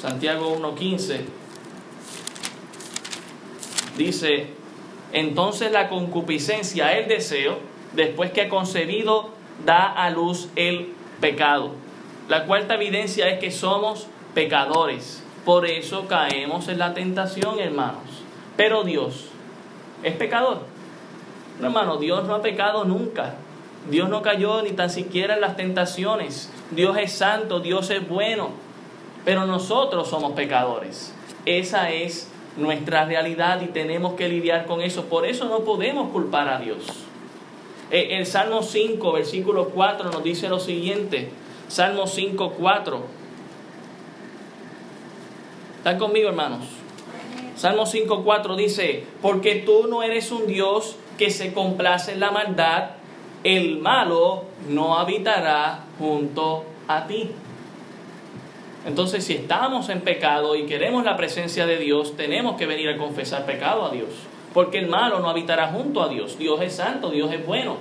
Santiago 1, 15. Dice, entonces la concupiscencia, el deseo, después que ha concebido, da a luz el pecado. La cuarta evidencia es que somos pecadores. Por eso caemos en la tentación, hermanos. Pero Dios es pecador. No, hermano, Dios no ha pecado nunca. Dios no cayó ni tan siquiera en las tentaciones. Dios es santo, Dios es bueno. Pero nosotros somos pecadores. Esa es nuestra realidad y tenemos que lidiar con eso. Por eso no podemos culpar a Dios. Eh, el Salmo 5, versículo 4 nos dice lo siguiente. Salmo 5, 4. ¿Están conmigo, hermanos? Salmo 5, 4 dice, porque tú no eres un Dios que se complace en la maldad, el malo no habitará junto a ti. Entonces, si estamos en pecado y queremos la presencia de Dios, tenemos que venir a confesar pecado a Dios. Porque el malo no habitará junto a Dios. Dios es santo, Dios es bueno.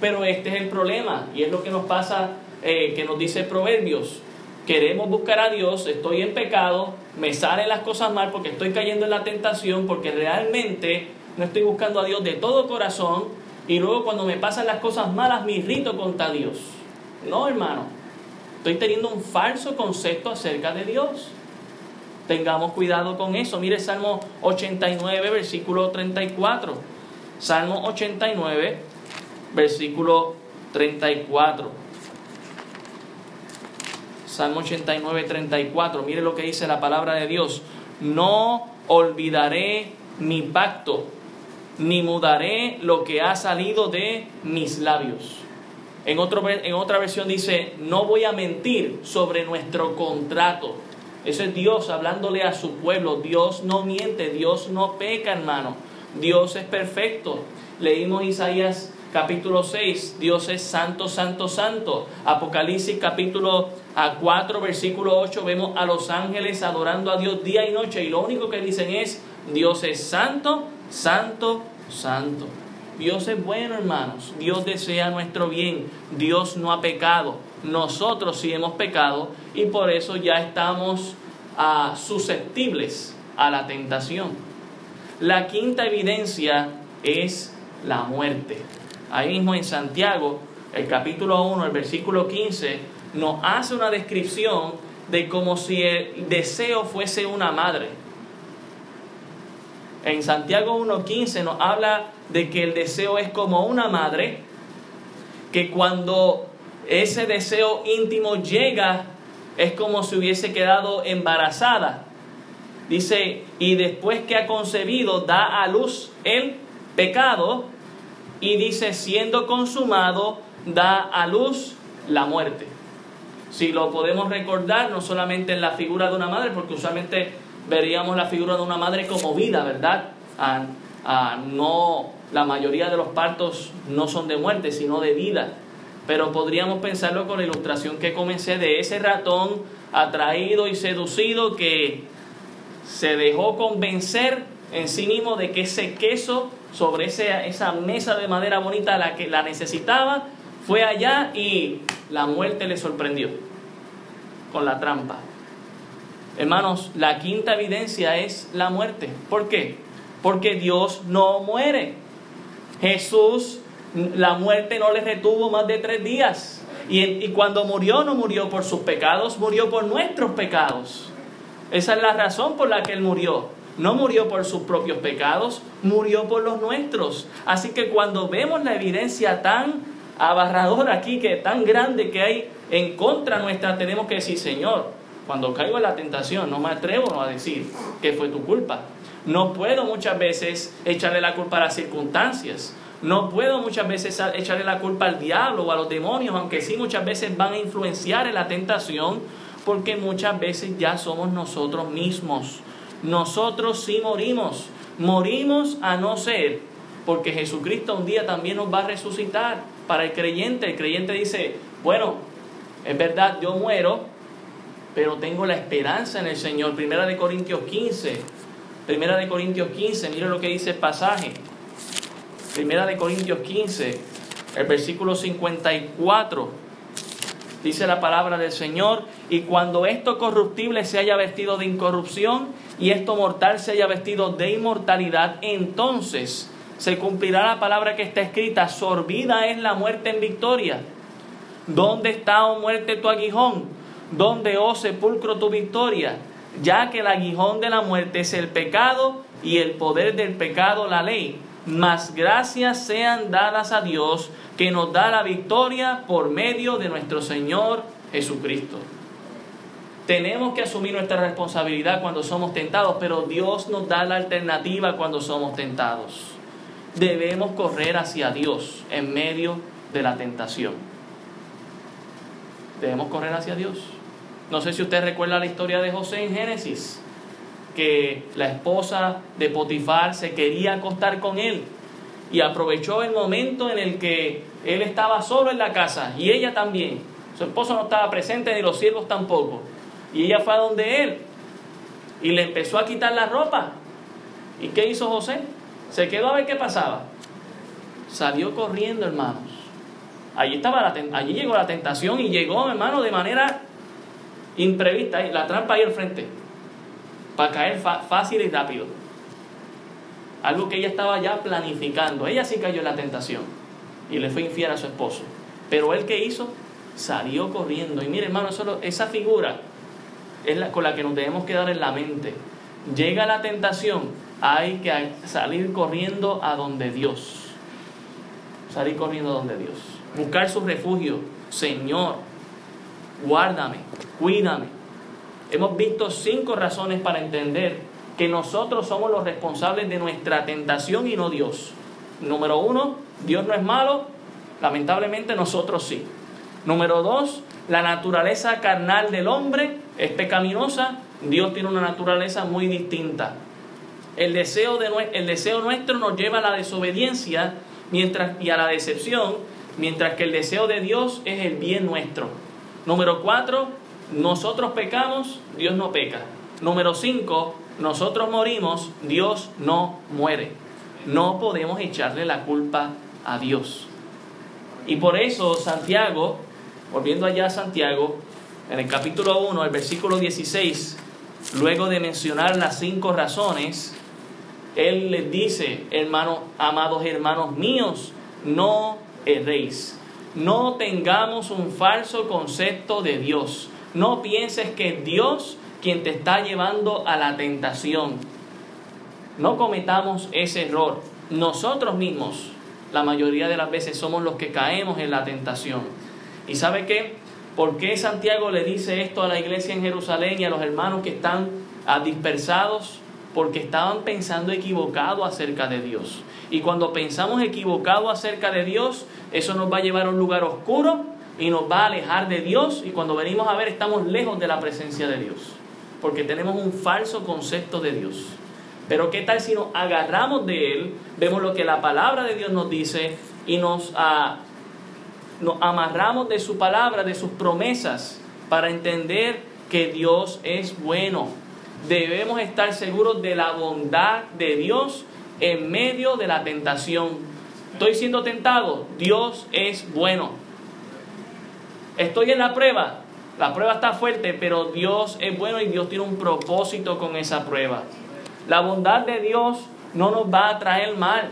Pero este es el problema y es lo que nos pasa, eh, que nos dice Proverbios. Queremos buscar a Dios, estoy en pecado, me salen las cosas mal porque estoy cayendo en la tentación, porque realmente no estoy buscando a Dios de todo corazón y luego cuando me pasan las cosas malas me irrito contra Dios. No, hermano, estoy teniendo un falso concepto acerca de Dios. Tengamos cuidado con eso. Mire Salmo 89, versículo 34. Salmo 89, versículo 34. Salmo 89, 34. Mire lo que dice la palabra de Dios. No olvidaré mi pacto, ni mudaré lo que ha salido de mis labios. En, en otra versión dice, no voy a mentir sobre nuestro contrato. Eso es Dios hablándole a su pueblo. Dios no miente, Dios no peca, hermano. Dios es perfecto. Leímos Isaías capítulo 6, Dios es santo, santo, santo. Apocalipsis capítulo 4, versículo 8, vemos a los ángeles adorando a Dios día y noche y lo único que dicen es, Dios es santo, santo, santo. Dios es bueno, hermanos. Dios desea nuestro bien. Dios no ha pecado. Nosotros sí hemos pecado y por eso ya estamos ah, susceptibles a la tentación. La quinta evidencia es la muerte. Ahí mismo en Santiago, el capítulo 1, el versículo 15, nos hace una descripción de como si el deseo fuese una madre. En Santiago 1.15 nos habla de que el deseo es como una madre, que cuando ese deseo íntimo llega, es como si hubiese quedado embarazada. Dice, y después que ha concebido, da a luz el pecado, y dice, siendo consumado, da a luz la muerte. Si lo podemos recordar, no solamente en la figura de una madre, porque usualmente veríamos la figura de una madre como vida, ¿verdad? Ah, ah, no, la mayoría de los partos no son de muerte, sino de vida. Pero podríamos pensarlo con la ilustración que comencé de ese ratón atraído y seducido que se dejó convencer en sí mismo de que ese queso sobre esa mesa de madera bonita la que la necesitaba, fue allá y la muerte le sorprendió con la trampa. Hermanos, la quinta evidencia es la muerte. ¿Por qué? Porque Dios no muere. Jesús, la muerte no le retuvo más de tres días. Y, cuando murió, no murió por sus pecados, murió por nuestros pecados. Esa es la razón por la que Él murió. No murió por sus propios pecados, murió por los nuestros. Así que cuando vemos la evidencia tan abarradora aquí, que tan grande que hay en contra nuestra, tenemos que decir, Señor, cuando caigo en la tentación, no me atrevo a decir que fue tu culpa. No puedo muchas veces echarle la culpa a las circunstancias. No puedo muchas veces echarle la culpa al diablo o a los demonios, aunque sí muchas veces van a influenciar en la tentación, porque muchas veces ya somos nosotros mismos nosotros sí morimos. Morimos a no ser, porque Jesucristo un día también nos va a resucitar. Para el creyente, el creyente dice, bueno, es verdad, yo muero, pero tengo la esperanza en el Señor. Primera de Corintios 15. Primera de Corintios 15, mire lo que dice el pasaje. Primera de Corintios 15, el versículo 54 dice la palabra del Señor, y cuando esto corruptible se haya vestido de incorrupción y esto mortal se haya vestido de inmortalidad, entonces se cumplirá la palabra que está escrita, sorbida es la muerte en victoria. ¿Dónde está, oh muerte, tu aguijón? ¿Dónde, oh sepulcro, tu victoria? Ya que el aguijón de la muerte es el pecado y el poder del pecado la ley. Mas gracias sean dadas a Dios que nos da la victoria por medio de nuestro Señor Jesucristo. Tenemos que asumir nuestra responsabilidad cuando somos tentados, pero Dios nos da la alternativa cuando somos tentados. Debemos correr hacia Dios en medio de la tentación. Debemos correr hacia Dios. No sé si usted recuerda la historia de José en Génesis, que la esposa de Potifar se quería acostar con él y aprovechó el momento en el que él estaba solo en la casa y ella también. Su esposo no estaba presente ni los siervos tampoco. Y ella fue a donde él y le empezó a quitar la ropa. ¿Y qué hizo José? Se quedó a ver qué pasaba. Salió corriendo, hermanos. Allí, estaba allí llegó la tentación y llegó, hermano, de manera imprevista. La trampa ahí al frente. Para caer fácil y rápido. Algo que ella estaba ya planificando. Ella sí cayó en la tentación. Y le fue infiel a su esposo. Pero él que hizo, salió corriendo. Y mire, hermano, esa figura es la con la que nos debemos quedar en la mente. Llega la tentación, hay que salir corriendo a donde Dios. Salir corriendo a donde Dios. Buscar su refugio. Señor, guárdame, cuídame. Hemos visto cinco razones para entender que nosotros somos los responsables de nuestra tentación y no Dios. Número uno, Dios no es malo, lamentablemente nosotros sí. Número dos, la naturaleza carnal del hombre es pecaminosa, Dios tiene una naturaleza muy distinta. El deseo, de, el deseo nuestro nos lleva a la desobediencia mientras, y a la decepción, mientras que el deseo de Dios es el bien nuestro. Número cuatro, nosotros pecamos, Dios no peca. Número cinco, nosotros morimos, Dios no muere. No podemos echarle la culpa a Dios. Y por eso Santiago volviendo allá a Santiago, en el capítulo 1, el versículo 16, luego de mencionar las cinco razones, él les dice, hermanos, amados hermanos míos, no erréis. No tengamos un falso concepto de Dios. No pienses que es Dios quien te está llevando a la tentación. No cometamos ese error. Nosotros mismos, la mayoría de las veces, somos los que caemos en la tentación. ¿Y sabe qué? ¿Por qué Santiago le dice esto a la iglesia en Jerusalén y a los hermanos que están dispersados? Porque estaban pensando equivocado acerca de Dios. Y cuando pensamos equivocado acerca de Dios, eso nos va a llevar a un lugar oscuro y nos va a alejar de Dios. Y cuando venimos a ver, estamos lejos de la presencia de Dios. Porque tenemos un falso concepto de Dios. Pero ¿qué tal si nos agarramos de Él, vemos lo que la palabra de Dios nos dice y nos uh, nos amarramos de su palabra, de sus promesas, para entender que Dios es bueno. Debemos estar seguros de la bondad de Dios en medio de la tentación. Estoy siendo tentado, Dios es bueno. Estoy en la prueba, la prueba está fuerte, pero Dios es bueno y Dios tiene un propósito con esa prueba. La bondad de Dios no nos va a traer mal.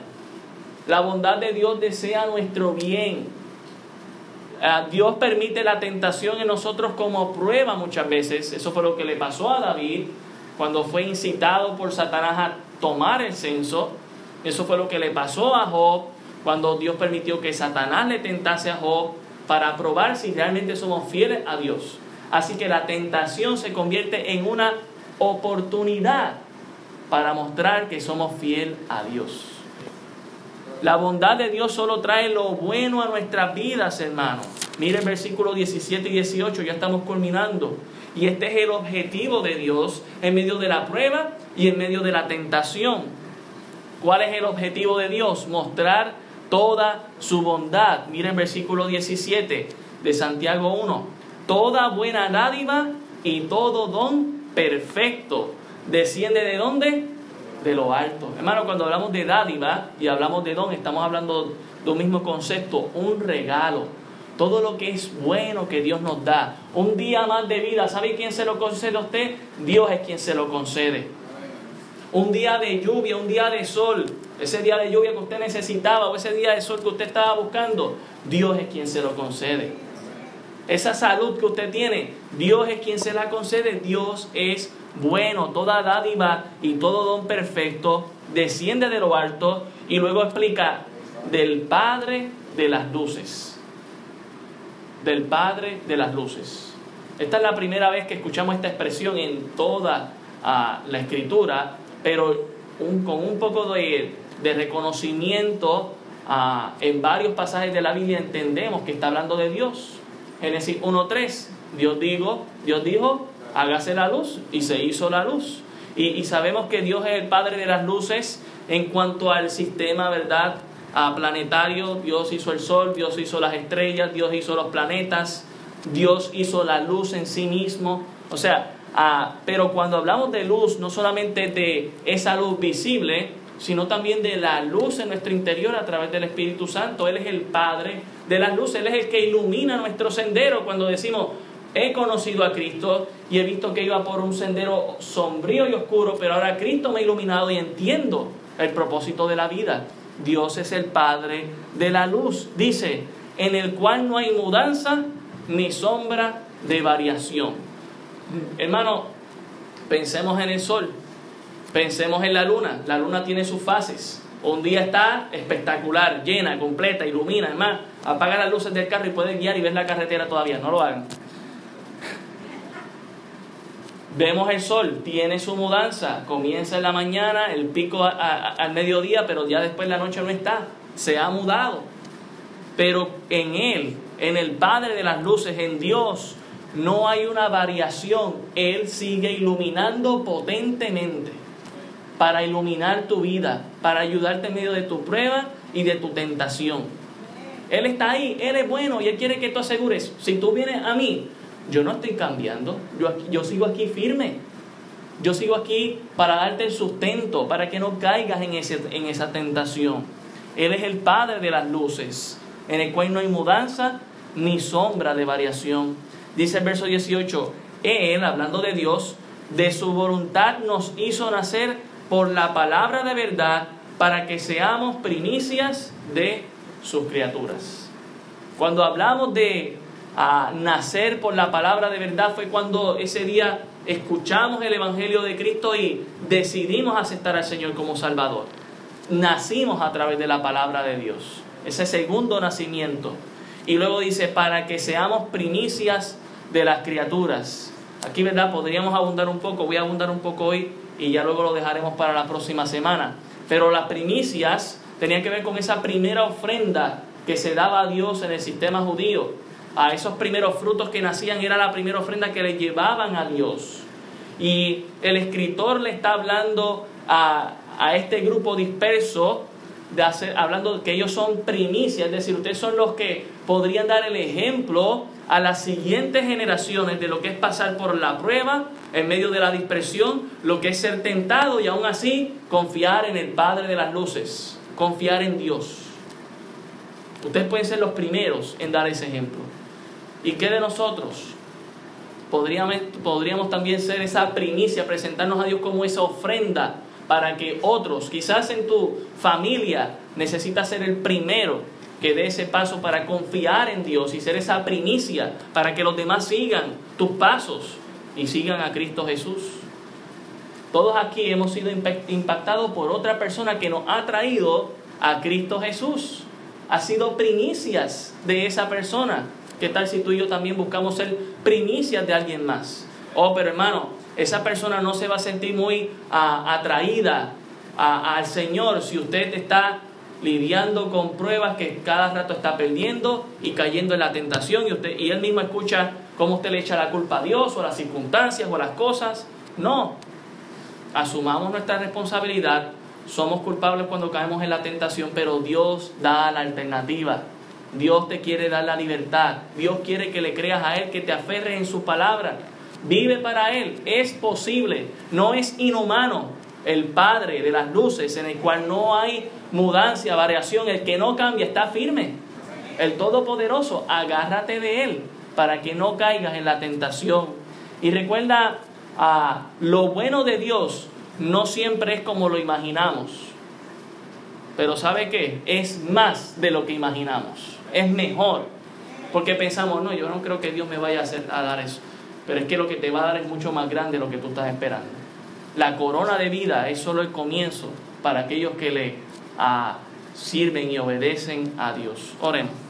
La bondad de Dios desea nuestro bien. Ah, Dios permite la tentación en nosotros como prueba muchas veces. Eso fue lo que le pasó a David cuando fue incitado por Satanás a tomar el censo. Eso fue lo que le pasó a Job cuando Dios permitió que Satanás le tentase a Job para probar si realmente somos fieles a Dios. Así que la tentación se convierte en una oportunidad para mostrar que somos fieles a Dios. La bondad de Dios solo trae lo bueno a nuestras vidas, hermanos. Mire el versículo 17 y 18, ya estamos culminando. Y este es el objetivo de Dios en medio de la prueba y en medio de la tentación. ¿Cuál es el objetivo de Dios? Mostrar toda su bondad. Mire el versículo 17 de Santiago 1. Toda buena dádiva y todo don perfecto. ¿Desciende de dónde? de lo alto. Hermano, cuando hablamos de dádiva y hablamos de don, estamos hablando de un mismo concepto, un regalo. Todo lo que es bueno que Dios nos da. Un día más de vida. ¿Sabe quién se lo concede a usted? Dios es quien se lo concede. Un día de lluvia, un día de sol, ese día de lluvia que usted necesitaba o ese día de sol que usted estaba buscando, Dios es quien se lo concede. Esa salud que usted tiene, Dios es quien se la concede, Dios es bueno, toda dádiva y todo don perfecto desciende de lo alto y luego explica del Padre de las luces. Del Padre de las luces. Esta es la primera vez que escuchamos esta expresión en toda ah, la escritura, pero con un poco de, reconocimiento ah, en varios pasajes de la Biblia entendemos que está hablando de Dios. Génesis 1.3, Dios Dios dijo, hágase la luz y se hizo la luz. Y, y, sabemos que Dios es el Padre de las luces en cuanto al sistema, ¿verdad? A planetario, Dios hizo el sol, Dios hizo las estrellas, Dios hizo los planetas, Dios hizo la luz en sí mismo. O sea, ah, pero cuando hablamos de luz, no solamente de esa luz visible, sino también de la luz en nuestro interior a través del Espíritu Santo. Él es el Padre de las luces, Él es el que ilumina nuestro sendero cuando decimos, he conocido a Cristo y he visto que iba por un sendero sombrío y oscuro, pero ahora Cristo me ha iluminado y entiendo el propósito de la vida. Dios es el Padre de la luz, dice, en el cual no hay mudanza ni sombra de variación. Hermano, pensemos en el sol, pensemos en la luna. La luna tiene sus fases. Un día está espectacular, llena, completa, ilumina. Además, apaga las luces del carro y puedes guiar y ver la carretera todavía. No lo hagan. Vemos el sol, tiene su mudanza, comienza en la mañana, el pico al mediodía, pero ya después la noche no está, se ha mudado. Pero en Él, en el Padre de las Luces, en Dios, no hay una variación. Él sigue iluminando potentemente para iluminar tu vida, para ayudarte en medio de tu prueba y de tu tentación. Él está ahí, Él es bueno y Él quiere que tú asegures, si tú vienes a mí, yo no estoy cambiando, yo, yo sigo aquí firme. Yo sigo aquí para darte el sustento, para que no caigas en, ese, en esa tentación. Él es el Padre de las luces, en el cual no hay mudanza ni sombra de variación. Dice el verso 18, Él, hablando de Dios, de su voluntad nos hizo nacer por la palabra de verdad para que seamos primicias de sus criaturas. Cuando hablamos de a nacer por la palabra de verdad fue cuando ese día escuchamos el Evangelio de Cristo y decidimos aceptar al Señor como Salvador. Nacimos a través de la palabra de Dios, ese segundo nacimiento. Y luego dice, para que seamos primicias de las criaturas. Aquí, ¿verdad? Podríamos abundar un poco, voy a abundar un poco hoy y ya luego lo dejaremos para la próxima semana. Pero las primicias tenían que ver con esa primera ofrenda que se daba a Dios en el sistema judío a esos primeros frutos que nacían era la primera ofrenda que le llevaban a Dios. Y el escritor le está hablando a, este grupo disperso, de hacer, hablando que ellos son primicias, es decir, ustedes son los que podrían dar el ejemplo a las siguientes generaciones de lo que es pasar por la prueba en medio de la dispersión, lo que es ser tentado y aún así confiar en el Padre de las Luces, confiar en Dios. Ustedes pueden ser los primeros en dar ese ejemplo. ¿Y qué de nosotros? Podríamos, podríamos también ser esa primicia, presentarnos a Dios como esa ofrenda para que otros, quizás en tu familia, necesitas ser el primero que dé ese paso para confiar en Dios y ser esa primicia para que los demás sigan tus pasos y sigan a Cristo Jesús. Todos aquí hemos sido impactados por otra persona que nos ha traído a Cristo Jesús. Ha sido primicias de esa persona. ¿Qué tal si tú y yo también buscamos ser primicias de alguien más? Oh, pero hermano, esa persona no se va a sentir muy ah, atraída al Señor si usted está lidiando con pruebas que cada rato está perdiendo y cayendo en la tentación y, usted, y él mismo escucha cómo usted le echa la culpa a Dios o a las circunstancias o a las cosas. No, asumamos nuestra responsabilidad, somos culpables cuando caemos en la tentación, pero Dios da la alternativa. Dios te quiere dar la libertad. Dios quiere que le creas a Él, que te aferres en su palabra. Vive para Él. Es posible. No es inhumano el Padre de las luces, en el cual no hay mudancia, variación, el que no cambia está firme. El Todopoderoso, agárrate de Él para que no caigas en la tentación. Y recuerda, ah, lo bueno de Dios no siempre es como lo imaginamos. Pero ¿sabe qué? Es más de lo que imaginamos. Es mejor. Porque pensamos, no, yo no creo que Dios me vaya a, hacer, a dar eso. Pero es que lo que te va a dar es mucho más grande de lo que tú estás esperando. La corona de vida es solo el comienzo para aquellos que le ah, sirven y obedecen a Dios. Oremos.